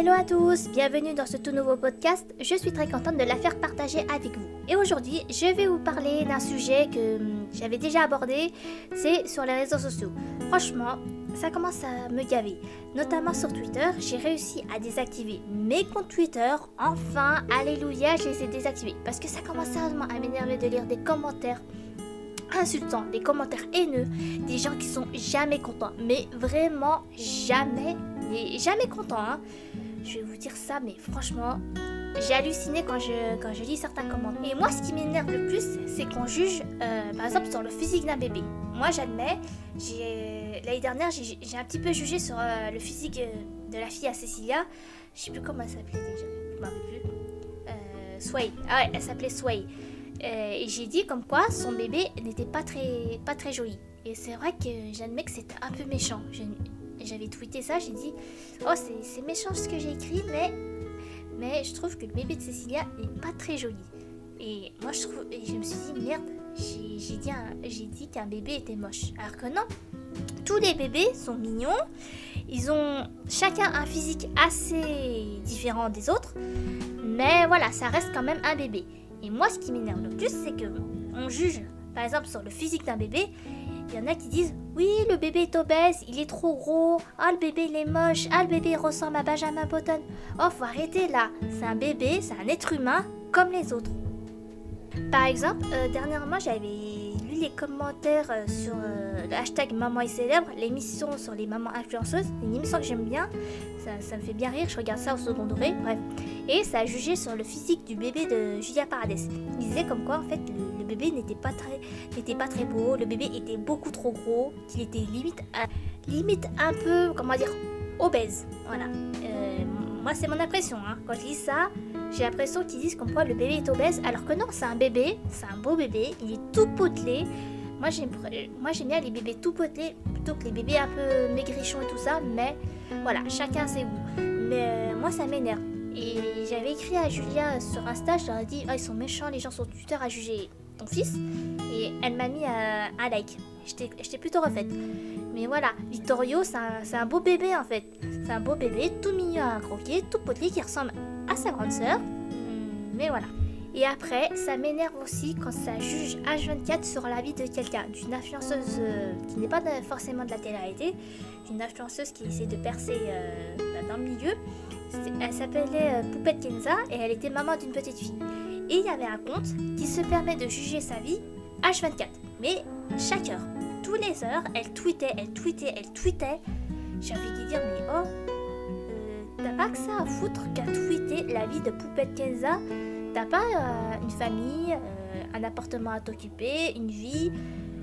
Hello à tous, bienvenue dans ce tout nouveau podcast. Je suis très contente de la faire partager avec vous. Et aujourd'hui, je vais vous parler d'un sujet que hum, j'avais déjà abordé, c'est sur les réseaux sociaux. Franchement, ça commence à me gaver. Notamment sur Twitter, j'ai réussi à désactiver mes comptes Twitter. Enfin, alléluia, je les ai désactivés. Parce que ça commence sérieusement à m'énerver de lire des commentaires insultants, des commentaires haineux, des gens qui sont jamais contents. Mais vraiment jamais, mais jamais contents. Hein. Je vais vous dire ça, mais franchement, j'ai halluciné quand je, quand je lis certains commentaires. Et moi, ce qui m'énerve le plus, c'est qu'on juge, euh, par exemple, sur le physique d'un bébé. Moi, j'admets, l'année dernière, j'ai un petit peu jugé sur euh, le physique euh, de la fille à Cecilia. Je sais plus comment elle s'appelait déjà. Je m'en rappelle plus. Sway. Ah ouais, elle s'appelait Sway. et j'ai dit comme quoi son bébé n'était pas très, pas très joli. Et c'est vrai que j'admets que c'était un peu méchant. J'avais tweeté ça, j'ai dit Oh, c'est méchant ce que j'ai écrit, mais mais je trouve que le bébé de Cécilia est pas très joli. Et moi, je, trouve, je me suis dit, merde, j'ai dit, dit qu'un bébé était moche. Alors que non, tous les bébés sont mignons. Ils ont chacun un physique assez différent des autres. Mais voilà, ça reste quand même un bébé. Et moi, ce qui m'énerve le plus, c'est que on juge, par exemple, sur le physique d'un bébé. Il y en a qui disent Oui, le bébé est obèse, il est trop gros. Ah, le bébé il est moche. Ah, le bébé ressemble à Benjamin Button. Oh, faut arrêter là. C'est un bébé, c'est un être humain comme les autres. Par exemple, euh, dernièrement, j'avais lu les commentaires euh, sur euh, le hashtag Maman est célèbre, l'émission sur les mamans influenceuses, une émission que j'aime bien, ça, me fait bien rire, je regarde ça au second degré, bref. Et ça a jugé sur le physique du bébé de Julia Paradis. Il disait comme quoi, en fait, le, bébé n'était pas, très, n'était pas très beau, le bébé était beaucoup trop gros, qu'il était limite, limite un peu, comment dire, obèse. Voilà. moi, c'est mon impression, hein. quand je lis ça, j'ai l'impression qu'ils disent comme quoi le bébé est obèse, alors que non, c'est un bébé, c'est un beau bébé, il est tout potelé. Moi j'aime, moi j'aime bien les bébés tout potelés plutôt que les bébés un peu maigrichons et tout ça, mais voilà, chacun ses goûts. Mais euh, moi ça m'énerve. Et j'avais écrit à Julia sur Insta, je leur ai dit, oh, ils sont méchants les gens sur Twitter à juger ton fils. Et elle m'a mis euh, un like. J'étais plutôt refaite. Mais voilà, Vittorio, c'est un, beau bébé en fait. C'est un beau bébé, tout mignon à croquer, tout potelé, qui ressemble à sa grande sœur. Hmm, mais voilà. Et après, ça m'énerve aussi quand ça juge H24 sur la vie de quelqu'un, d'une influenceuse euh, qui n'est pas forcément de la télé-réalité, d'une influenceuse qui essaie de percer euh, bah, dans le milieu. Elle s'appelait euh, Poupette Kenza et elle était maman d'une petite fille. Et il y avait un compte qui se permet de juger sa vie H24, mais chaque heure tous les heures, elle tweetait, elle tweetait, elle tweetait. J'ai envie de dire, mais oh, euh, t'as pas que ça à foutre qu'à tweeter la vie de Poupette Kenza T'as pas euh, une famille, euh, un appartement à t'occuper, une vie?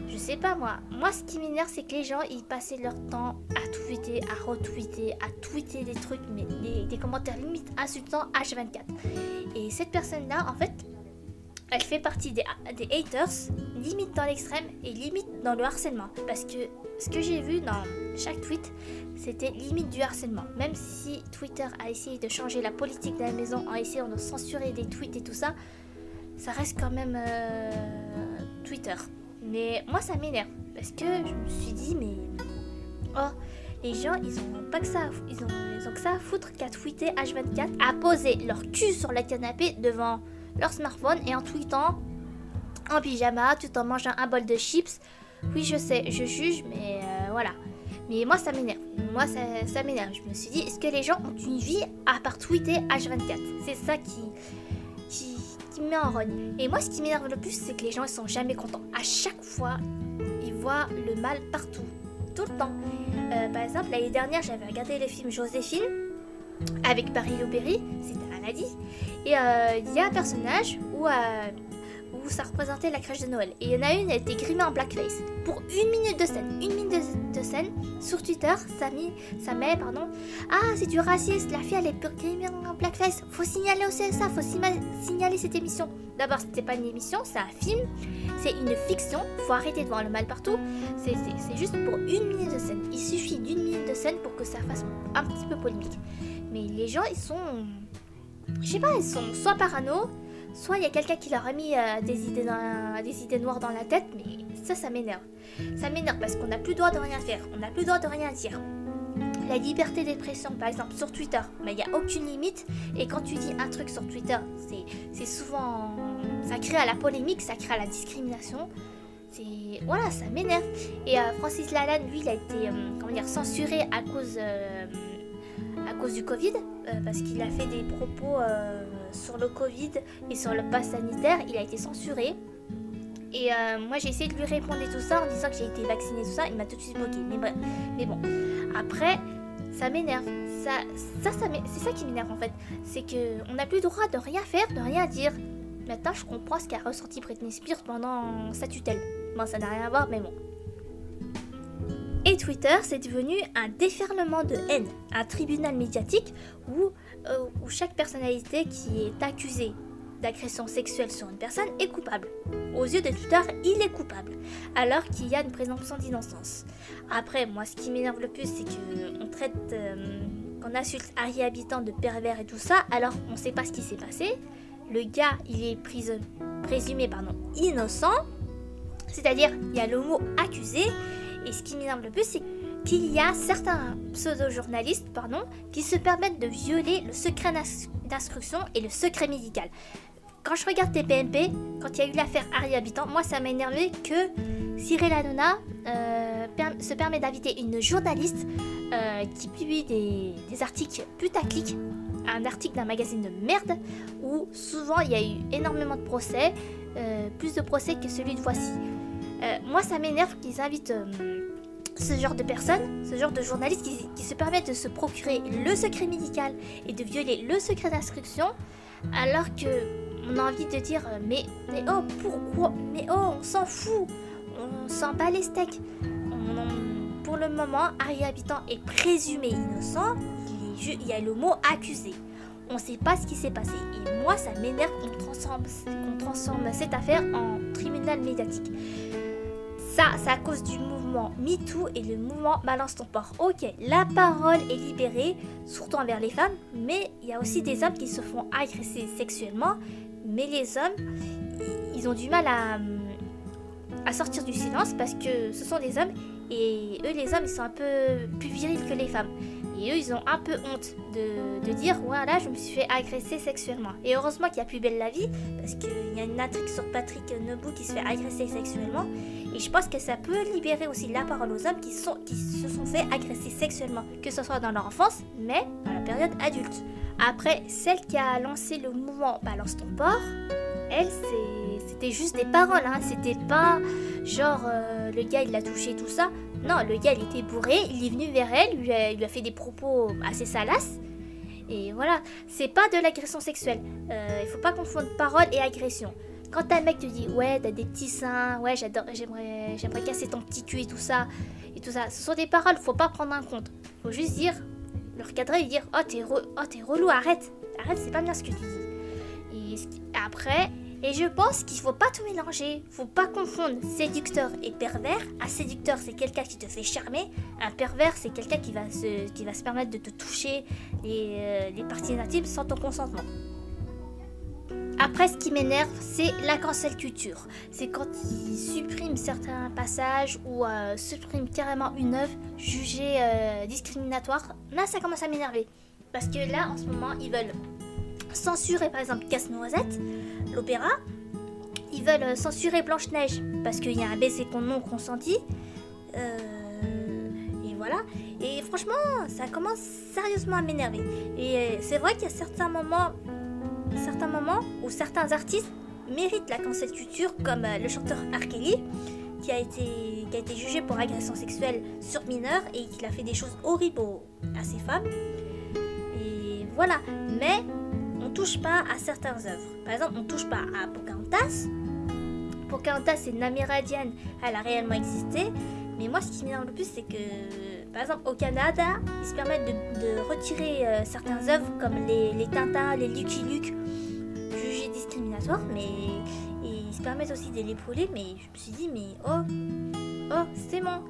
Je sais pas moi. Moi, ce qui m'énerve, c'est que les gens, ils passaient leur temps à tweeter, à retweeter, à tweeter des trucs, mais des, des commentaires limite insultants H24. Et cette personne-là, en fait, elle fait partie des, haters, limite dans l'extrême et limite dans le harcèlement. Parce que ce que j'ai vu dans chaque tweet, c'était limite du harcèlement. Même si Twitter a essayé de changer la politique de la maison en essayant de censurer des tweets et tout ça, ça reste quand même euh, Twitter. Mais moi, ça m'énerve. Parce que je me suis dit, mais. Oh, les gens, ils ont pas que ça, ils ont, ils ont que ça à foutre qu'à tweeter H24, à poser leur cul sur le canapé devant leur smartphone et en tweetant en pyjama tout en mangeant un bol de chips. Oui, je sais, je juge, mais euh, voilà. Mais moi, ça m'énerve. Moi, ça, m'énerve. Je me suis dit, est-ce que les gens ont une vie à part tweeter H24? C'est ça qui, qui, qui, me met en rogne. Et moi, ce qui m'énerve le plus, c'est que les gens, ils sont jamais contents. À chaque fois, ils voient le mal partout. Tout le temps. Euh, par exemple, l'année dernière, j'avais regardé le film Joséphine avec Paris Berry, c'était un dit. Et euh, il y a un personnage où, où ça représentait la crèche de Noël. Et il y en a une, elle était grimée en blackface. Pour une minute de scène. Une minute de, scène. Sur Twitter, ça, ça met, pardon. Ah, c'est du racisme, la fille elle est grimée en blackface. Faut signaler au CSA, faut signaler cette émission. D'abord, c'était pas une émission, c'est un film. C'est une fiction. Faut arrêter de voir le mal partout. C'est juste pour une minute de scène. Il suffit d'une minute de scène pour que ça fasse un petit peu polémique. Mais les gens, ils sont. Je sais pas, ils sont soit parano, soit il y a quelqu'un qui leur a mis euh, des, idées noires dans la tête, mais ça, ça m'énerve. Ça m'énerve parce qu'on n'a plus le droit de rien faire, on n'a plus le droit de rien dire. la liberté d'expression, par exemple sur Twitter, il n'y a aucune limite. Et quand tu dis un truc sur Twitter, c'est souvent. Ça crée à la polémique, ça crée à la discrimination. C'est. Voilà, ça m'énerve. Et euh, Francis Lalanne, lui, il a été euh, censuré à cause du Covid, parce qu'il a fait des propos sur le Covid et sur le pass sanitaire. Il a été censuré. Et euh, moi, j'ai essayé de lui répondre et tout ça en disant que j'ai été vaccinée, tout ça. Il m'a tout de suite bloqué. Mais, bon, après, ça m'énerve. Ça, ça, c'est ça qui m'énerve en fait. C'est qu'on n'a plus le droit de rien faire, de rien dire. Maintenant, je comprends ce qu'a ressenti Britney Spears pendant sa tutelle. Bon, ça n'a rien à voir, mais bon. Et Twitter, c'est devenu un déferlement de haine, un tribunal médiatique où, euh, où chaque personnalité qui est accusée d'agression sexuelle sur une personne est coupable. Aux yeux de Twitter, il est coupable, alors qu'il y a une présomption d'innocence. Après, moi, ce qui m'énerve le plus, c'est qu'on traite, euh, qu'on insulte Harry Habitant de pervers et tout ça, alors on ne sait pas ce qui s'est passé. Le gars, il est présumé pardon, innocent, c'est-à-dire il y a le mot accusé, et ce qui m'énerve le plus, c'est qu'il y a certains pseudo-journalistes qui se permettent de violer le secret d'instruction et le secret médical quand je regarde TPMP, quand il y a eu l'affaire Harry Habitant, moi ça m'a énervé que Cyril Hanouna euh, se permet d'inviter une journaliste euh, qui publie des, articles putaclic, un article d'un magazine de merde, où souvent il y a eu énormément de procès, euh, plus de procès que celui de Voici. moi ça m'énerve qu'ils invitent ce genre de personnes, ce genre de journalistes qui, se permettent de se procurer le secret médical et de violer le secret d'instruction, alors que on a envie de dire euh, mais, mais oh pourquoi Mais oh on s'en fout On s'en bat les steaks Pour le moment, Harry Habitant est présumé innocent, il, y a le mot accusé. On ne sait pas ce qui s'est passé. Et moi, ça m'énerve qu'on transforme cette affaire en tribunal médiatique. Ça, c'est à cause du mouvement MeToo et le mouvement Balance ton port. Ok, la parole est libérée, surtout envers les femmes, mais il y a aussi des hommes qui se font agresser sexuellement mais les hommes, ils ont du mal à, sortir du silence parce que ce sont des hommes et eux, les hommes, ils sont un peu plus virils que les femmes. Et eux, ils ont un peu honte de, dire Voilà, je me suis fait agresser sexuellement. Et heureusement qu'il y a plus belle la vie, parce qu'il y a une intrigue sur Patrick Nebou qui se fait agresser sexuellement. Et je pense que ça peut libérer aussi la parole aux hommes qui, se sont fait agresser sexuellement, que ce soit dans leur enfance, mais dans la période adulte. Après, celle qui a lancé le mouvement Balance ton porc, elle, c'était juste des paroles, hein. C'était pas genre euh, le gars il l'a touché, tout ça. Non, le gars il était bourré, il est venu vers elle, lui a, il lui a fait des propos assez salaces. Et voilà, c'est pas de l'agression sexuelle. Euh, il faut pas confondre parole et agression. Quand un mec te dit ouais t'as des petits seins, ouais j'adore, j'aimerais, j'aimerais casser ton petit cul et tout ça et tout ça, ce sont des paroles, faut pas prendre en compte. Faut juste dire le recadrer et dire Oh, t'es oh, relou, arrête Arrête, c'est pas bien ce que tu dis. Et après, et je pense qu'il faut pas tout mélanger. Faut pas confondre séducteur et pervers. Un séducteur, c'est quelqu'un qui te fait charmer. Un pervers, c'est quelqu'un qui, va se, qui va se permettre de te toucher les, euh, les parties intimes sans ton consentement. Après, ce qui m'énerve, c'est la cancel culture. C'est quand ils suppriment certains passages ou euh, suppriment carrément une œuvre jugée euh, discriminatoire. Là, ça commence à m'énerver. Parce que là, en ce moment, ils veulent censurer par exemple Casse-Noisette, l'opéra. Ils veulent euh, censurer Blanche-Neige parce qu'il y a un baiser non consenti. et voilà. Et franchement, ça commence sérieusement à m'énerver. Et c'est vrai qu'il y a certains moments certains moments où certains artistes méritent la cancel culture, comme euh, le chanteur R. Kelly, qui a, été, qui a été jugé pour agression sexuelle sur mineurs et qui a fait des choses horribles à ces femmes. Et voilà, mais on touche pas à certaines œuvres. Par exemple, on touche pas à Pocahontas. Pocahontas, c'est une amérindienne, elle a réellement existé. Mais moi, ce qui m'énerve le plus, c'est que, par exemple, au Canada, ils se permettent de, retirer euh, certaines œuvres comme les, les Tintins, les Lucky Luke, jugés discriminatoires, mais ils se permettent aussi de les brûler. Mais je me suis dit, mais oh, oh, c'est bon.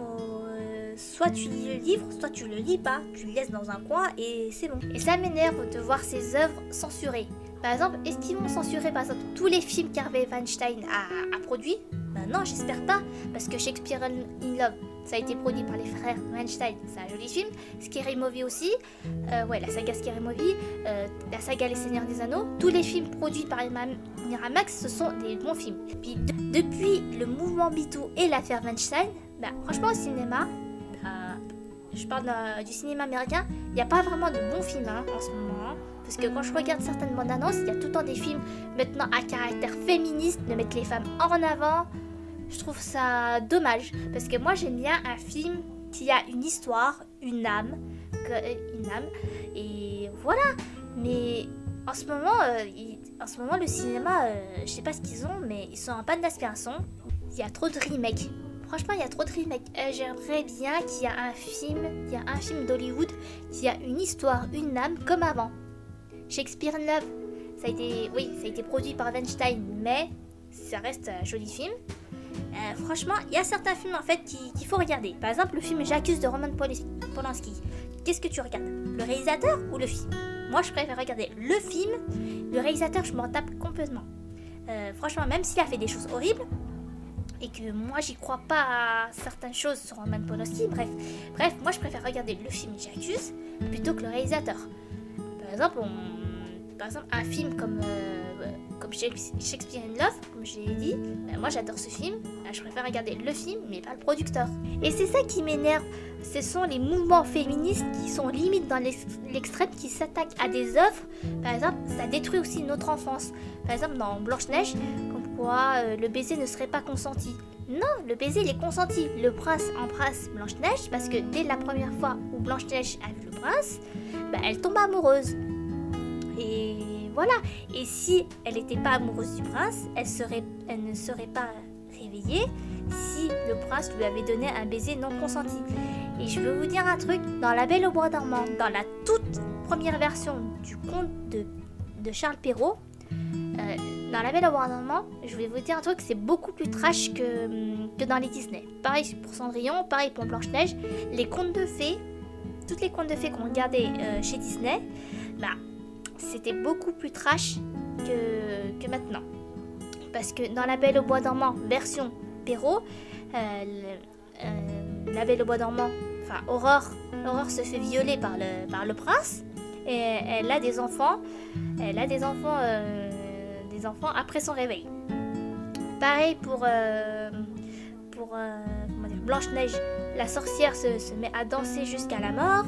Euh, soit tu lis le livre, soit tu le lis pas. Tu le laisses dans un coin et c'est bon. Et ça m'énerve de voir ces œuvres censurées. Par exemple, est-ce qu'ils vont censurer par exemple tous les films qu'Harvey Weinstein a, a produits? Ben non, j'espère pas, parce que Shakespeare in Love, Ça a été produit par les frères Weinstein, c'est un joli film. Scary Movie aussi, euh, ouais, la saga Scary Movie, euh, la saga Les Seigneurs des Anneaux. Tous les films produits par Miramax, ce sont des bons films. Puis depuis le mouvement MeToo et l'affaire Weinstein, bah, franchement au cinéma, bah, je parle du cinéma américain, il n'y a pas vraiment de bons films hein, en ce moment. Hein. Parce que quand je regarde certaines bandes annonces, il y a tout le temps des films maintenant à caractère féministe, de mettre les femmes en avant. Je trouve ça dommage. Parce que moi j'aime bien un film qui a une histoire, une âme. Euh, une âme. Et voilà. Mais en ce moment, euh, en ce moment le cinéma, euh, je sais pas ce qu'ils ont, mais ils sont en panne d'aspiration. Il y a trop de remakes. Franchement, il y a trop de remakes. J'aimerais bien qu'il y ait un film, il y a un film d'Hollywood qui a une histoire, une âme comme avant. Shakespeare in Love, ça a été, oui, ça a été produit par Weinstein, mais ça reste un joli film. Euh, franchement, il y a certains films en fait qu'il faut regarder. Par exemple, le film J'accuse de Roman Polanski. Qu'est-ce que tu regardes? Le réalisateur ou le film? Moi, je préfère regarder le film. Le réalisateur, je m'en tape complètement. Euh, franchement, même s'il a fait des choses horribles et que moi, j'y crois pas à certaines choses sur Roman Polanski, bref, bref, moi, je préfère regarder le film J'accuse plutôt que le réalisateur. Par exemple, par exemple, un film comme, euh, Shakespeare in Love, comme je l'ai dit, ben, moi j'adore ce film. Ben, je préfère regarder le film, mais pas le producteur. Et c'est ça qui m'énerve. Ce sont les mouvements féministes qui sont limite dans l'extrême, qui s'attaquent à des œuvres. Par exemple, ça détruit aussi notre enfance. Par exemple, dans Blanche-Neige, comme quoi euh, le baiser ne serait pas consenti. Non, le baiser il est consenti. Le prince embrasse Blanche-Neige parce que dès la première fois où Blanche-Neige a vu le prince, ben, elle tombe amoureuse. Et voilà. Et si elle n'était pas amoureuse du prince, elle, ne serait pas réveillée si le prince lui avait donné un baiser non consenti. Et je veux vous dire un truc, dans La Belle au Bois dormant, dans la toute première version du conte de, de Charles Perrault, euh, dans La Belle au Bois dormant, je vais vous dire un truc, c'est beaucoup plus trash que, que dans les Disney. Pareil pour Cendrillon, pareil pour Blanche-Neige. Les contes de fées, toutes les contes de fées qu'on regardait euh, chez Disney, bah, c'était beaucoup plus trash que, que, maintenant. Parce que dans La Belle au Bois dormant, version Perrault, euh, euh, La Belle au Bois dormant, enfin Aurore, Aurore se fait violer par le, par le prince et elle a des enfants, elle a des enfants, euh, des enfants après son réveil. Pareil pour, pour Blanche-Neige, la sorcière se, se, met à danser jusqu'à la mort.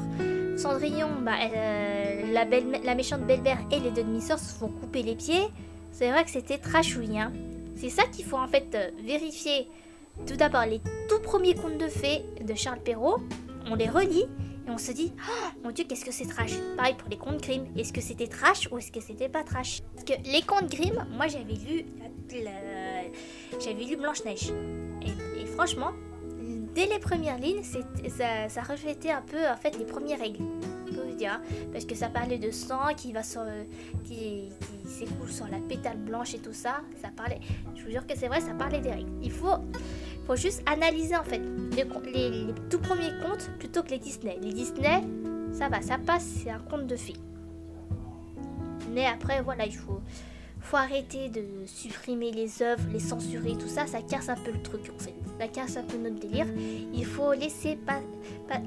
Cendrillon, bah, euh, la, méchante belle-mère et les deux demi-sœurs se font couper les pieds. C'est vrai que c'était trashouille. Hein. C'est ça qu'il faut en fait euh, vérifier. Tout d'abord, les tout premiers contes de fées de Charles Perrault, on les relit et on se dit oh, Mon Dieu, qu'est-ce que c'est trash Pareil pour les contes Grimm. Est-ce que c'était trash ou est-ce que c'était pas trash? Parce que les contes Grimm, moi j'avais lu, j'avais lu Blanche-Neige. et franchement, dès les premières lignes, ça, ça reflétait un peu en fait les premières règles. Dire, parce que ça parlait de sang qui va sur, qui, s'écoule sur la pétale blanche et tout ça. Ça parlait. Je vous jure que c'est vrai, ça parlait des règles. Il faut, faut juste analyser en fait les, les, tout premiers contes plutôt que les Disney. Les Disney, ça va, ça passe, c'est un conte de fées. Mais après, voilà, il faut, faut arrêter de supprimer les œuvres, les censurer, tout ça, ça casse un peu le truc en fait. Ça casse un peu notre délire. Il faut laisser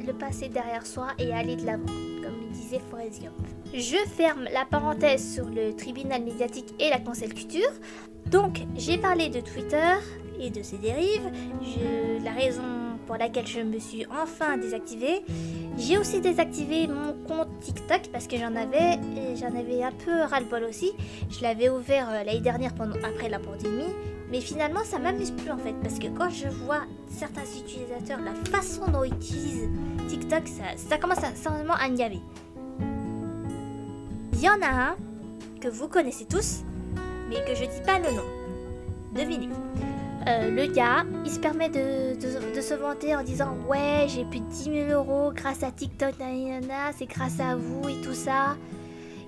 le passé derrière soi et aller de l'avant, comme disait Forrest. Je ferme la parenthèse sur le tribunal médiatique et la cancel culture. Donc, j'ai parlé de Twitter et de ses dérives. la raison pour laquelle je me suis enfin désactivée. J'ai aussi désactivé mon compte TikTok parce que j'en avais, j'en avais un peu ras-le-bol aussi. Je l'avais ouvert euh, l'année dernière après la pandémie, mais finalement ça m'amuse plus en fait parce que quand je vois certains utilisateurs, la façon dont ils utilisent TikTok, ça, commence à, simplement à. Il y en a un que vous connaissez tous, mais que je dis pas le nom. Devinez. Euh, le gars, il se permet de, se vanter en disant Ouais, j'ai plus de 10 000 euros grâce à TikTok, c'est grâce à vous et tout ça.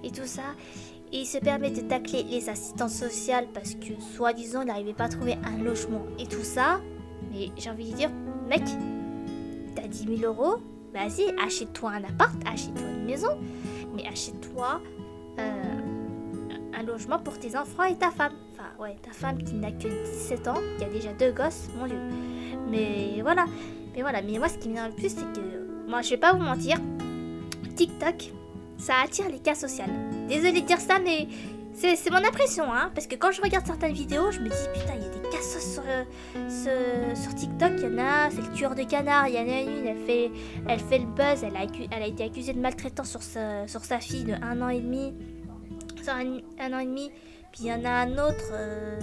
Et tout ça. Et il se permet de tacler les assistantes sociales parce que, soi-disant, il n'arrivait pas à trouver un logement et tout ça. Mais j'ai envie de dire Mec, t'as 10 000 euros Vas-y, achète-toi un appart, achète-toi une maison. Mais achète-toi. Euh, un logement pour tes enfants et ta femme. Enfin, ouais, ta femme qui n'a que 17 ans, qui a déjà deux gosses, mon dieu. Mais voilà. Mais voilà, mais moi ce qui m'énerve le plus, c'est que moi je vais pas vous mentir, TikTok, ça attire les cas sociaux. Désolée de dire ça, mais c'est mon impression, hein, parce que quand je regarde certaines vidéos, je me dis putain, il y a des cassos sur, sur, TikTok, il y en a, c'est le tueur de canard, il y en a une, elle fait, elle fait le buzz, elle a, été accusée de maltraitance sur sa, sur sa fille de un an et demi, un, an et demi, puis il y en a un autre, euh,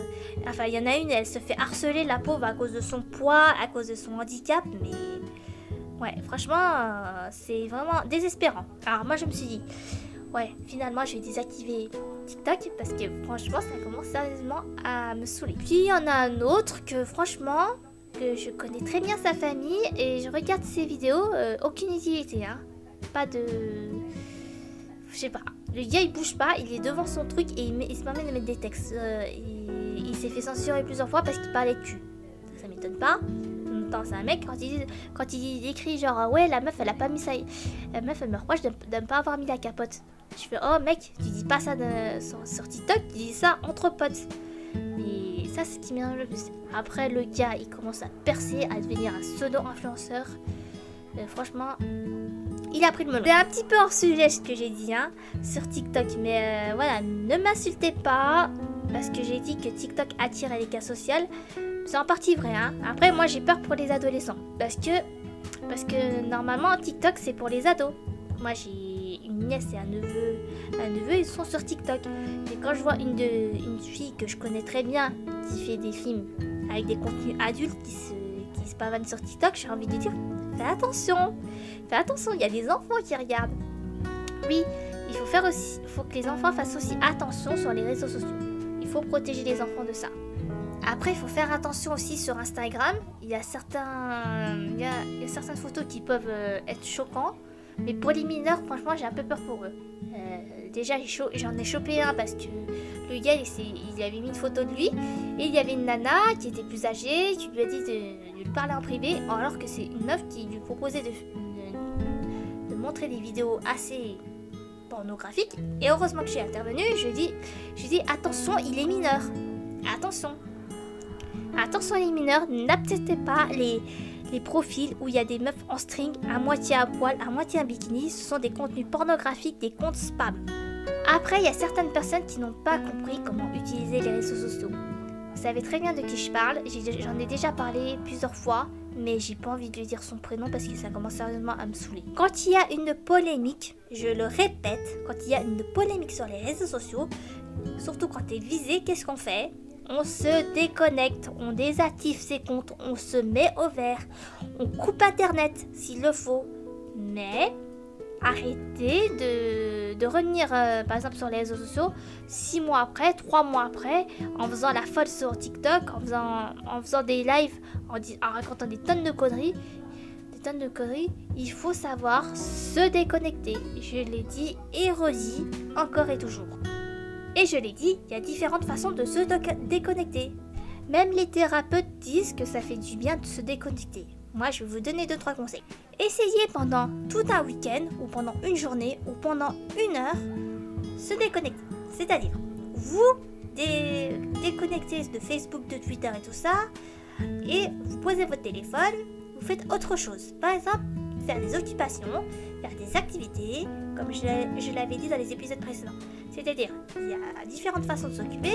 enfin il y en a une, elle se fait harceler la pauvre à cause de son poids, à cause de son handicap, mais ouais, franchement, euh, c'est vraiment désespérant. Alors moi je me suis dit, ouais, finalement je vais désactiver TikTok parce que franchement ça commence sérieusement à me saouler. Puis il y en a un autre que franchement que je connais très bien sa famille et je regarde ses vidéos, euh, aucune utilité, hein. Pas de... Je sais pas. Le gars il bouge pas, il est devant son truc et il, se permet de mettre des textes. Euh, il s'est fait censurer plusieurs fois parce qu'il parlait de cul. Ça, m'étonne pas. En c'est un mec quand il, il écrit genre ouais la meuf elle a pas mis ça. La meuf elle me reproche de ne pas avoir mis la capote. Je fais, oh mec, tu dis pas ça sur, TikTok, tu dis ça entre potes. Et ça, c'est ce qui m'énerve le plus. Après, le gars, il commence à percer, à devenir un pseudo-influenceur. Euh, franchement, il a pris le melon. C'est un petit peu hors sujet ce que j'ai dit hein, sur TikTok. Mais euh, voilà, ne m'insultez pas. Parce que j'ai dit que TikTok attire les cas sociaux. C'est en partie vrai. Hein. Après, moi, j'ai peur pour les adolescents. Parce que, parce que normalement, TikTok, c'est pour les ados. Moi, j'ai une nièce et un neveu, un neveu, ils sont sur TikTok. Et quand je vois une, une fille que je connais très bien qui fait des films avec des contenus adultes qui se, qui se pavanent sur TikTok, j'ai envie de dire fais attention, fais attention, il y a des enfants qui regardent. Oui, il faut faire aussi, faut que les enfants fassent aussi attention sur les réseaux sociaux. Il faut protéger les enfants de ça. Après, il faut faire attention aussi sur Instagram. Il y a, certains, il y a, il y a certaines photos qui peuvent euh, être choquantes. Mais pour les mineurs, franchement, j'ai un peu peur pour eux. Euh, déjà, j'en ai chopé un parce que le gars, il, avait mis une photo de lui. Et il y avait une nana qui était plus âgée, qui lui a dit de, lui parler en privé, alors que c'est une meuf qui lui proposait de, montrer des vidéos assez pornographiques. Et heureusement que j'ai intervenu, je dis, je dis attention, il est mineur. Attention. Attention les mineurs, n'acceptez pas les, les profils où il y a des meufs en string, à moitié à poil, à moitié en bikini, ce sont des contenus pornographiques, des comptes spam. Après, il y a certaines personnes qui n'ont pas compris comment utiliser les réseaux sociaux. Vous savez très bien de qui je parle, j'en ai, déjà parlé plusieurs fois, mais j'ai pas envie de lui dire son prénom parce que ça commence sérieusement à me saouler. Quand il y a une polémique, je le répète, quand il y a une polémique sur les réseaux sociaux, surtout quand tu es visé, qu'est-ce qu'on fait? On se déconnecte, on désactive ses comptes, on se met au vert, on coupe Internet s'il le faut. Mais arrêtez de, revenir, euh, par exemple, sur les réseaux sociaux, six mois après, trois mois après, en faisant la folle sur TikTok, en faisant, en faisant des lives, en, en racontant des tonnes de conneries. Des tonnes de conneries, il faut savoir se déconnecter. Je l'ai dit et redit encore et toujours. Et je l'ai dit, il y a différentes façons de se déconnecter. Même les thérapeutes disent que ça fait du bien de se déconnecter. Moi, je vais vous donner deux trois conseils. Essayez pendant tout un week-end, ou pendant une journée, ou pendant une heure, se déconnecter. C'est-à-dire, vous déconnectez de Facebook, de Twitter et tout ça, et vous posez votre téléphone, vous faites autre chose. Par exemple, faire des occupations, faire des activités, comme je l'avais dit dans les épisodes précédents. C'est-à-dire, il y a différentes façons de s'occuper.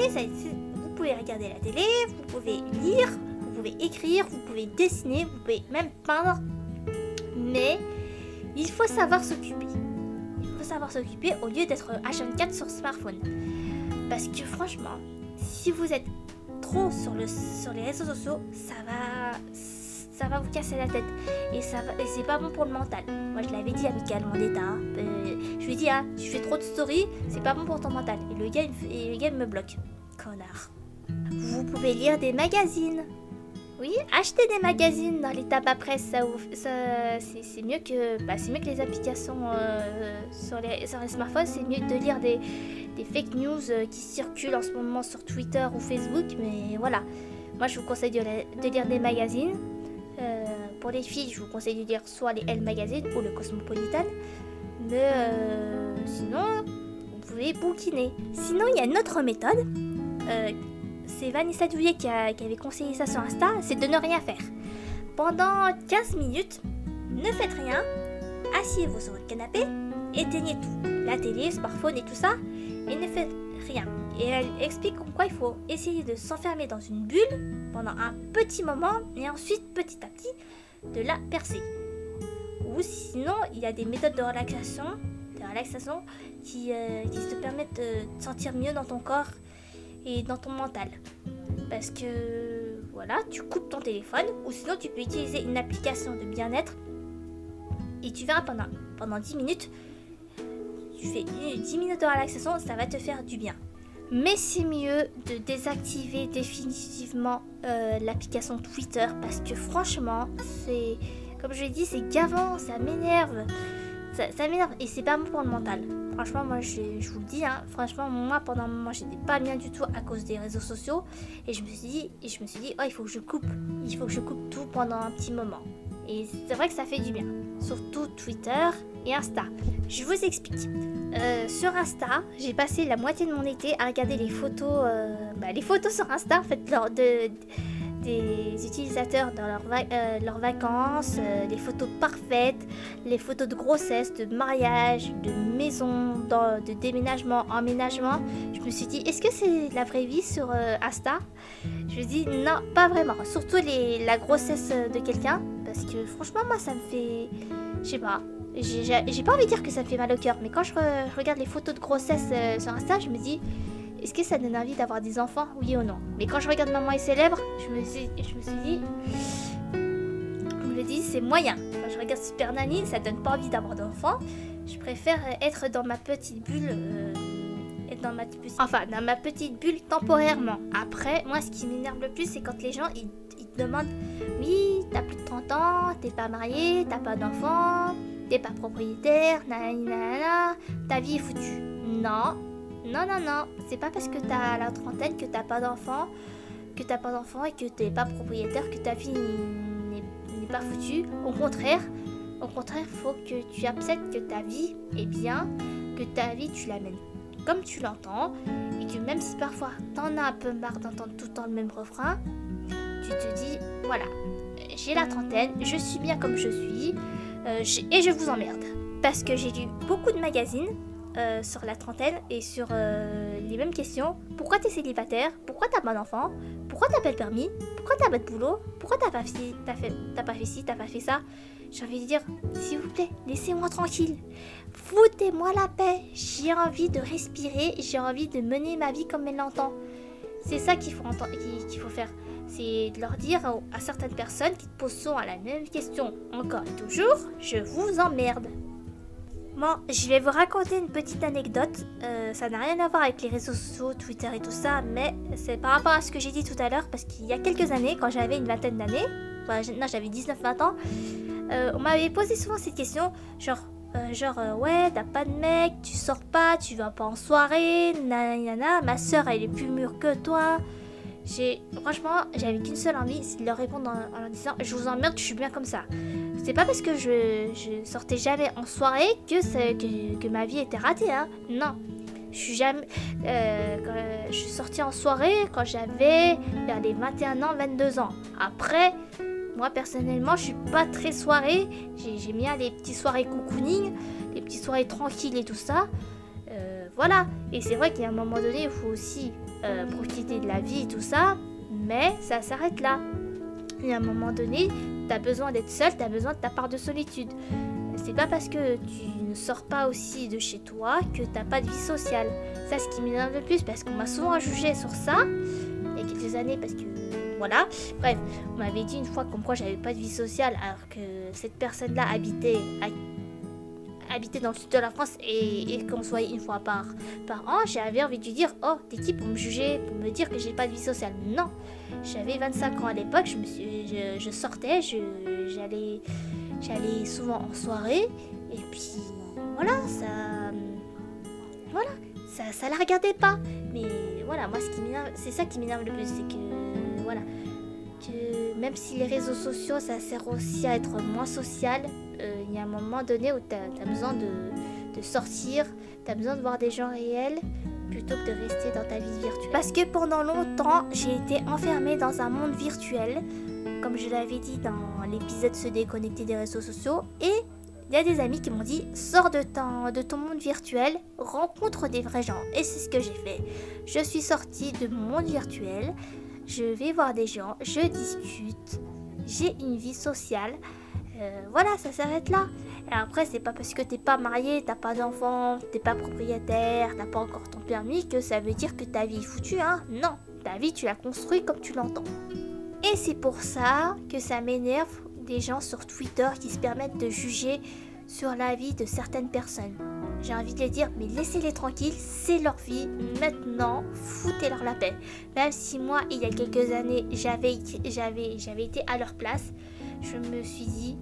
Vous pouvez regarder la télé, vous pouvez lire, pouvez écrire, vous pouvez dessiner, vous pouvez même peindre. Mais il faut savoir s'occuper. Il faut savoir s'occuper au lieu d'être H24 sur smartphone. Parce que franchement, si vous êtes trop sur, le, sur les réseaux sociaux, ça va ça va vous casser la tête. Et, c'est pas bon pour le mental. Moi, je l'avais dit à Michael Mondetta. Hein. Euh, je lui ai dit, hein, tu fais trop de stories, c'est pas bon pour ton mental. Et le gars me bloque. Connard. Vous pouvez lire des magazines. Oui, acheter des magazines dans les tabacs presse, ça, ça c'est mieux que, bah, mieux que les applications euh, sur, les, sur les smartphones. C'est mieux de lire des, des fake news euh, qui circulent en ce moment sur Twitter ou Facebook. Mais voilà, moi je vous conseille de, lire des magazines. Euh, pour les filles, je vous conseille de lire soit les Elle Magazine ou le Cosmopolitan. Mais sinon, vous pouvez bouquiner. Sinon, il y a une autre méthode. C'est Vanessa Douillet qui, avait conseillé ça sur Insta, c'est de ne rien faire. pendant 15 minutes, ne faites rien, asseyez-vous sur votre canapé, éteignez tout, la télé, smartphone et tout ça, et ne faites rien. Et elle explique pourquoi il faut essayer de s'enfermer dans une bulle pendant un petit moment et ensuite petit à petit de la percer. Ou sinon, il y a des méthodes de relaxation, de relaxation qui, euh, qui te permettent de te sentir mieux dans ton corps et dans ton mental. Parce que voilà, tu coupes ton téléphone ou sinon tu peux utiliser une application de bien-être et tu verras pendant, pendant 10 minutes, tu fais 10 minutes de relaxation, ça va te faire du bien. Mais c'est mieux de désactiver définitivement euh, l'application Twitter parce que franchement, c'est comme je l'ai dit, c'est gavant, ça m'énerve. Ça, ça m'énerve et c'est pas bon pour le mental. Franchement, moi, je, vous le dis, hein, franchement, moi, pendant un moment, j'étais pas bien du tout à cause des réseaux sociaux. Et je me suis dit, je me suis dit, oh, il faut que je coupe. Il faut que je coupe tout pendant un petit moment. Et c'est vrai que ça fait du bien. Surtout Twitter et Insta. Je vous explique. Euh, sur Insta, j'ai passé la moitié de mon été à regarder les photos, euh, bah, les photos sur Insta, en fait, de, des utilisateurs dans leurs euh, leurs vacances, euh, les photos parfaites, les photos de grossesse, de mariage, de maison, de déménagement, emménagement. Je me suis dit, est-ce que c'est la vraie vie sur euh, Insta? Je me dis, non, pas vraiment. Surtout les, la grossesse de quelqu'un, parce que franchement, moi, ça me fait... Je sais pas. J'ai pas envie de dire que ça me fait mal au cœur, mais quand je regarde les photos de grossesse sur Insta, je me dis est-ce que ça donne envie d'avoir des enfants, oui ou non? Mais quand je regarde Maman est célèbre, je me suis, dit, je me dis c'est moyen. Quand je regarde Super ça donne pas envie d'avoir d'enfants. Je préfère être dans ma petite bulle. Euh, dans ma petite, enfin, dans ma petite bulle temporairement. Après, moi, ce qui m'énerve le plus, c'est quand les gens ils, ils te demandent Oui, t'as plus de 30 ans, t'es pas marié, t'as pas d'enfant, t'es pas propriétaire, nanana, ta vie est foutue. Non, non, non, non, c'est pas parce que t'as la trentaine que t'as pas d'enfant, que t'as pas d'enfant et que t'es pas propriétaire que ta vie n'est pas foutue. Au contraire, au contraire, faut que tu acceptes que ta vie est bien, que ta vie tu l'amènes comme tu l'entends et que même si parfois t'en as un peu marre d'entendre tout le temps le même refrain, tu te dis voilà, j'ai la trentaine, je suis bien comme je suis euh, et je vous emmerde parce que j'ai lu beaucoup de magazines euh, sur la trentaine et sur euh, les mêmes questions. Pourquoi t'es célibataire? Pourquoi t'as pas d'enfant? Pourquoi t'as pas le permis? Pourquoi t'as pas de boulot? Pourquoi t'as pas, fait, t'as pas fait ci, t'as pas fait ça? J'ai envie de dire, s'il vous plaît, laissez-moi tranquille. Foutez-moi la paix. J'ai envie de respirer, j'ai envie de mener ma vie comme elle l'entend. C'est ça qu'il faut, qu'il faut faire. C'est de leur dire à certaines personnes qui te posent souvent la même question encore et toujours, je vous emmerde. Je vais vous raconter une petite anecdote. Euh, ça n'a rien à voir avec les réseaux sociaux, Twitter et tout ça, mais c'est par rapport à ce que j'ai dit tout à l'heure, parce qu'il y a quelques années, quand j'avais une vingtaine d'années, non, j'avais 19-20 ans, euh, on m'avait posé souvent cette question, genre, euh, genre, ouais, t'as pas de mec, tu sors pas, tu vas pas en soirée, nanana, ma soeur elle est plus mûre que toi. Franchement, j'avais qu'une seule envie, c'est de leur répondre en, leur disant, je vous emmerde, je suis bien comme ça. C'est pas parce que je, je, sortais jamais en soirée que, que, ma vie était ratée, hein. Non. Je suis jamais. Euh, je suis sortie en soirée quand j'avais vers les 21 ans, 22 ans. Après, moi personnellement, je suis pas très soirée. J'ai bien les petites soirées cocooning, les petites soirées tranquilles et tout ça. Euh, voilà. Et c'est vrai qu'à un moment donné, il faut aussi euh, profiter de la vie et tout ça. Mais ça s'arrête là. Et à un moment donné, tu as besoin d'être seul, tu as besoin de ta part de solitude. C'est pas parce que tu ne sors pas aussi de chez toi que t'as pas de vie sociale. Ça, ce qui m'énerve le plus, parce qu'on m'a souvent jugé sur ça, il y a quelques années, parce que voilà. Bref, on m'avait dit une fois comme quoi j'avais pas de vie sociale, alors que cette personne-là habitait habitait dans le sud de la France et, qu'on se voyait une fois par, par an, j'avais envie de lui dire Oh, t'es qui pour me juger, pour me dire que j'ai pas de vie sociale? Non J'avais 25 ans à l'époque, je, suis, je, sortais, j'allais j'allais souvent en soirée et puis voilà, ça. Voilà, ça, ça la regardait pas. Mais voilà, moi, c'est ça qui m'énerve le plus, c'est que. Voilà que même si les réseaux sociaux, ça sert aussi à être moins social, il y a un moment donné où tu as, besoin de, sortir, tu as besoin de voir des gens réels plutôt que de rester dans ta vie virtuelle. Parce que pendant longtemps, j'ai été enfermée dans un monde virtuel, comme je l'avais dit dans l'épisode se déconnecter des réseaux sociaux et il y a des amis qui m'ont dit sors de ton monde virtuel, rencontre des vrais gens. Et c'est ce que j'ai fait. Je suis sortie de mon monde virtuel, je vais voir des gens, je discute, j'ai une vie sociale. Euh, voilà, ça s'arrête là. Et après, c'est pas parce que t'es pas marié, t'as pas d'enfant, t'es pas propriétaire, t'as pas encore ton permis que ça veut dire que ta vie est foutue, hein. Non, ta vie, tu la construis comme tu l'entends. Et c'est pour ça que ça m'énerve des gens sur Twitter qui se permettent de juger sur la vie de certaines personnes. J'ai envie de les dire, mais laissez-les tranquilles, c'est leur vie. Maintenant, foutez-leur la paix. Même si moi, il y a quelques années, j'avais, j'avais, j'avais été à leur place, je me suis dit,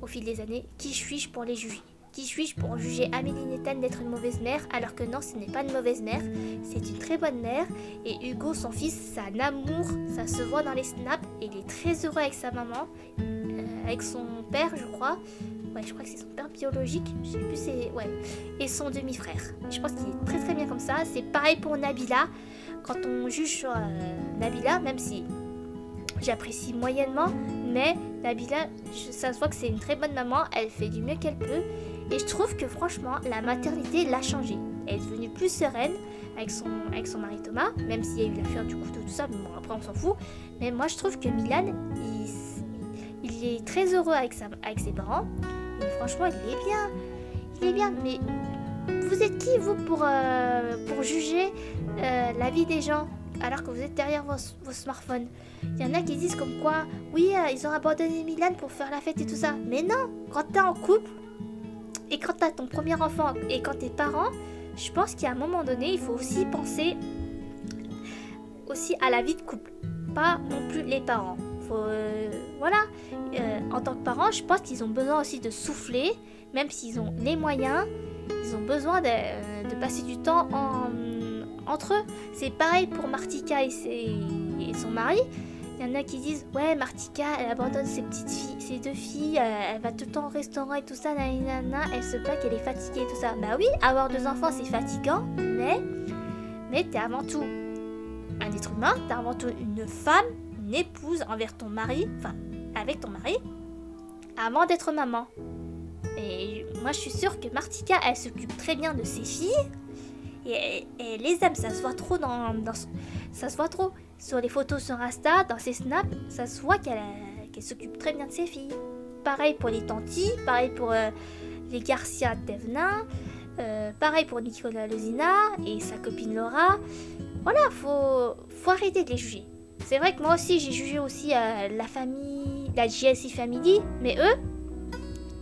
au fil des années, qui suis-je pour les juger? Qui suis-je pour juger Amélie Nathan d'être une mauvaise mère alors que non, ce n'est pas une mauvaise mère, c'est une très bonne mère. Et Hugo, son fils, c'est un amour, ça se voit dans les snaps. Et il est très heureux avec sa maman, euh, avec son père, je crois. Ouais, je crois que c'est son père biologique, je sais plus, c'est. Ouais. Et son demi-frère. Je pense qu'il est très très bien comme ça. C'est pareil pour Nabila. Quand on juge euh, Nabila, même si j'apprécie moyennement, mais Nabila, ça se voit que c'est une très bonne maman, elle fait du mieux qu'elle peut. Et je trouve que franchement, la maternité l'a changé. Elle est devenue plus sereine avec son, avec son mari Thomas, même s'il y a eu l'affaire du couteau, tout ça, mais bon, après on s'en fout. Mais moi je trouve que Milan, il, il est très heureux avec, sa, avec ses parents. Et franchement, il est bien. Il est bien, mais vous êtes qui vous pour, euh, pour juger euh, la vie des gens? Alors que vous êtes derrière vos, smartphones Il y en a qui disent comme quoi, oui, euh, ils ont abandonné Milan pour faire la fête et tout ça. Mais non, quand t'es en couple, et quand tu as ton premier enfant et quand t'es parent, je pense qu'à un moment donné, il faut aussi penser aussi à la vie de couple, pas non plus les parents. Euh, voilà, euh, en tant que parents, je pense qu'ils ont besoin aussi de souffler, même s'ils ont les moyens, ils ont besoin de, passer du temps entre eux. C'est pareil pour Martika et son mari. Il y en a qui disent Ouais, Martika, elle abandonne ses petites filles, ses deux filles, euh, elle va tout le temps au restaurant et tout ça, nanana, elle se plaint qu'elle est fatiguée et tout ça. Bah oui, avoir deux enfants c'est fatigant, mais, mais t'es avant tout un être humain, t'es avant tout une femme, une épouse envers ton mari, enfin, avec ton mari, avant d'être maman. Et moi je suis sûre que Martika, elle s'occupe très bien de ses filles. Et, et, les aime, ça se voit trop dans, dans ça se voit trop. Sur les photos sur Insta, dans ses snaps, ça se voit qu'elle s'occupe très bien de ses filles. Pareil pour les tantis, pareil pour euh, les Garcia Tevna, euh, pareil pour Nicolas Lezina et sa copine Laura. Voilà, faut, faut arrêter de les juger. C'est vrai que moi aussi j'ai jugé aussi euh, la famille, la GSI Family, mais eux,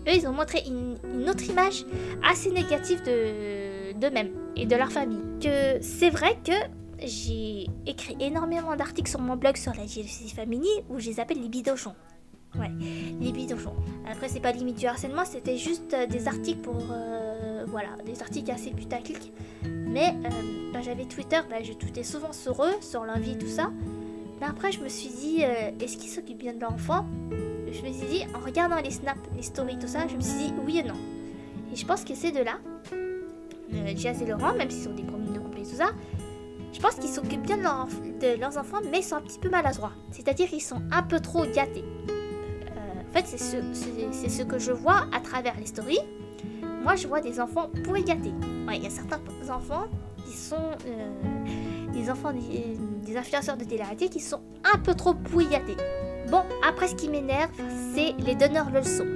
eux ils ont montré une autre image assez négative de d'eux-mêmes et de leur famille. Que c'est vrai que j'ai écrit énormément d'articles sur mon blog sur la JLC Family où je les appelle les bidochons. Ouais, les bidochons. Après, c'est pas limite du harcèlement, c'était juste euh, des articles pour. Euh, voilà, des articles assez putaclic. Mais euh, quand j'avais Twitter, bah, je tweetais souvent sur eux, sur leur vie, tout ça. Mais après, je me suis dit, est-ce qu'ils s'occupent bien de l'enfant? Je me suis dit, en regardant les snaps, les stories, tout ça, je me suis dit oui et non. Et je pense que ces deux-là, Jazz et Laurent, même s'ils sont des premiers de couple et tout ça, je pense qu'ils s'occupent bien de, leurs enfants, mais ils sont un petit peu maladroits. C'est-à-dire qu'ils sont un peu trop gâtés. Euh, en fait, c'est ce, que je vois à travers les stories. Moi, je vois des enfants pourri gâtés. Il y a certains enfants qui sont euh, des enfants des, influenceurs de télé qui sont un peu trop pourri gâtés. Bon, après, ce qui m'énerve, c'est les donneurs de leçons.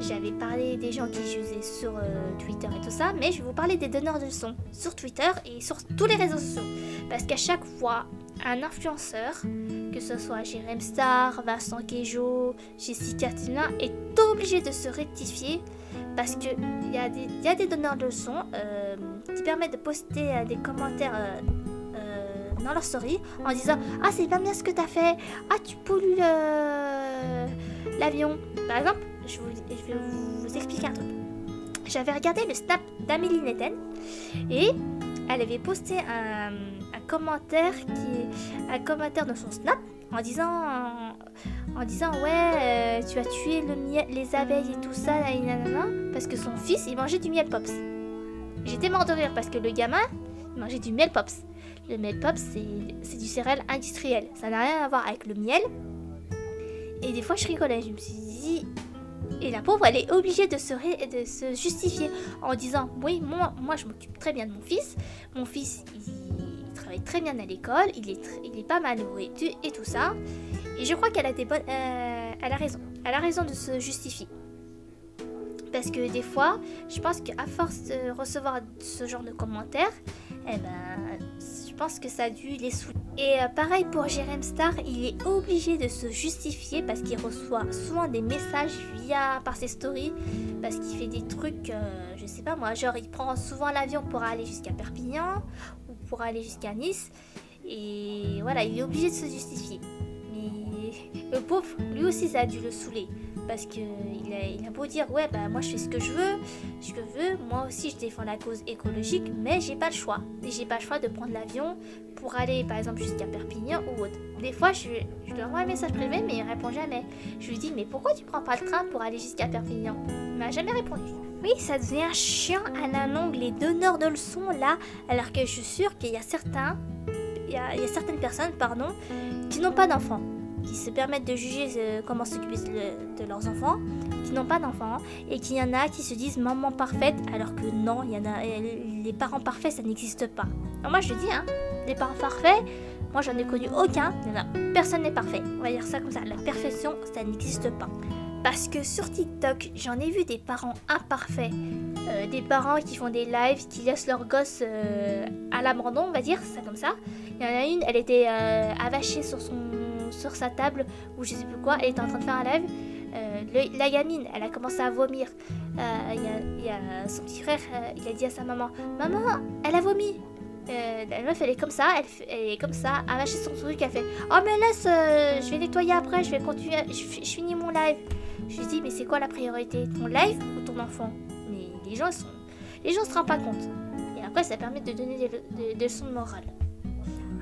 J'avais parlé des gens qui jugeaient sur euh, Twitter et tout ça, mais je vais vous parler des donneurs de leçons sur Twitter et sur tous les réseaux sociaux. Parce qu'à chaque fois, un influenceur, que ce soit Jérém Star, Vincent Kejo, Jessica Tina, est obligé de se rectifier parce qu'il y, a des, y a des donneurs de leçons euh, qui permettent de poster euh, des commentaires dans leur story en disant Ah, c'est pas bien ce que t'as fait, ah, tu pollues l'avion. Par exemple, je, vais vous, expliquer un truc. J'avais regardé le snap d'Amélie Neten et elle avait posté un, commentaire qui un commentaire dans son snap en disant en, disant ouais euh, tu as tué le miel, les abeilles et tout ça parce que son fils il mangeait du miel pops. J'étais mort de rire parce que le gamin il mangeait du miel pops. Le miel pops c'est du céréal industriel, ça n'a rien à voir avec le miel Et des fois, je rigolais. Je me suis dit. Et la pauvre, elle est obligée de se, de se justifier en disant Oui, moi, moi je m'occupe très bien de mon fils. Mon fils, il, travaille très bien à l'école. Il est, il est pas mal nourri et tout ça. Et je crois qu'elle a, des bonnes, euh, elle a raison. Elle a raison de se justifier. Parce que des fois, je pense qu'à force de recevoir ce genre de commentaires, eh ben, pense que ça a dû les saouler. Et euh, pareil pour Jérém Star, il est obligé de se justifier parce qu'il reçoit souvent des messages via par ses stories, parce qu'il fait des trucs, euh, je sais pas moi, genre il prend souvent l'avion pour aller jusqu'à Perpignan ou pour aller jusqu'à Nice. Et voilà, il est obligé de se justifier. Mais le pauvre, lui aussi, ça a dû le saouler. Parce a, il a beau dire, ouais, bah moi je fais ce que je veux, ce que je veux, moi aussi je défends la cause écologique, mais j'ai pas le choix. Et j'ai pas le choix de prendre l'avion pour aller par exemple jusqu'à Perpignan ou autre. Des fois, je, lui envoie un message privé, mais il répond jamais. Je lui dis, mais pourquoi tu prends pas le train pour aller jusqu'à Perpignan? Il m'a jamais répondu. Oui, ça devient chiant à la longue, les donneurs de leçons là, alors que je suis sûre qu'il y a certains, il y a certaines personnes, pardon, qui n'ont pas d'enfants qui se permettent de juger euh, comment s'occuper de, leurs enfants, qui n'ont pas d'enfants, et qu'il y en a qui se disent maman parfaite, alors que non, il y en a, euh, les parents parfaits, ça n'existe pas. Alors moi je dis, hein, les parents parfaits, moi j'en ai connu aucun, personne n'est parfait. On va dire ça comme ça, la perfection, ça n'existe pas. Parce que sur TikTok, j'en ai vu des parents imparfaits. Euh, des parents qui font des lives, qui laissent leurs gosses à l'abandon, on va dire, ça comme ça. Il y en a une, elle était avachée sur son sur sa table ou je sais plus quoi, elle était en train de faire un live. Euh, la gamine, elle a commencé à vomir. Il euh, y, a son petit frère, euh, il a dit à sa maman Maman, elle a vomi. la meuf, elle est comme ça, elle, est comme ça, a lâché son truc, elle fait Oh, mais laisse, je vais nettoyer après, je vais continuer, je, finis mon live. Je lui dis Mais c'est quoi la priorité? Ton live ou ton enfant Mais les gens, sont, les gens se rendent pas compte. Et après, ça permet de donner des leçons de morale.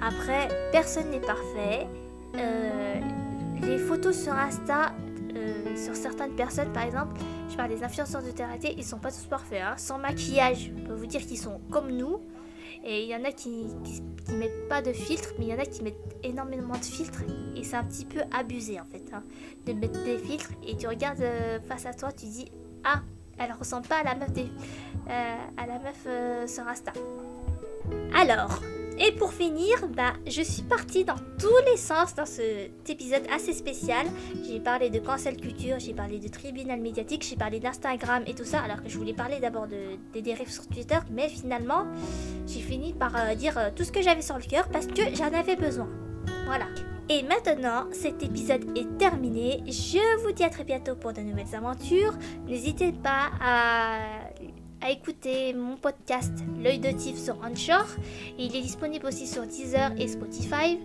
Après, personne n'est parfait. Euh, les photos sur Insta, euh, sur certaines personnes par exemple, je parle des influenceurs de TRT, ils sont pas tous parfaits. Hein. Sans maquillage, je peux vous dire qu'ils sont comme nous. Et il y en a qui, qui, mettent pas de filtre, mais il y en a qui mettent énormément de filtres. Et c'est un petit peu abusé en fait, hein, de mettre des filtres. Et tu regardes euh, face à toi, tu dis Ah, elle ressemble pas à la meuf, des, à la meuf sur Insta. Alors, et pour finir, bah, je suis partie dans tous les sens dans cet épisode assez spécial. J'ai parlé de cancel culture, j'ai parlé de tribunal médiatique, j'ai parlé d'Instagram et tout ça, alors que je voulais parler d'abord de, des dérives sur Twitter, mais finalement, j'ai fini par euh, dire euh, tout ce que j'avais sur le cœur parce que j'en avais besoin. Voilà. Et maintenant, cet épisode est terminé. Je vous dis à très bientôt pour de nouvelles aventures. N'hésitez pas à à écouter mon podcast L'œil de Tif sur Onshore. il est disponible aussi sur Deezer et Spotify.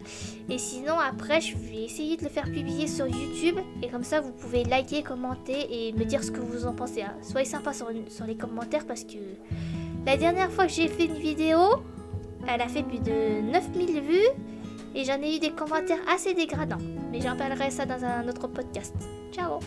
Et sinon, après, je vais essayer de le faire publier sur YouTube. Et comme ça, vous pouvez liker, commenter et me dire ce que vous en pensez. Hein. Soyez sympa sur, sur les commentaires parce que la dernière fois que j'ai fait une vidéo, elle a fait plus de 9000 vues. Et j'en ai eu des commentaires assez dégradants. Mais j'en parlerai ça dans un autre podcast. Ciao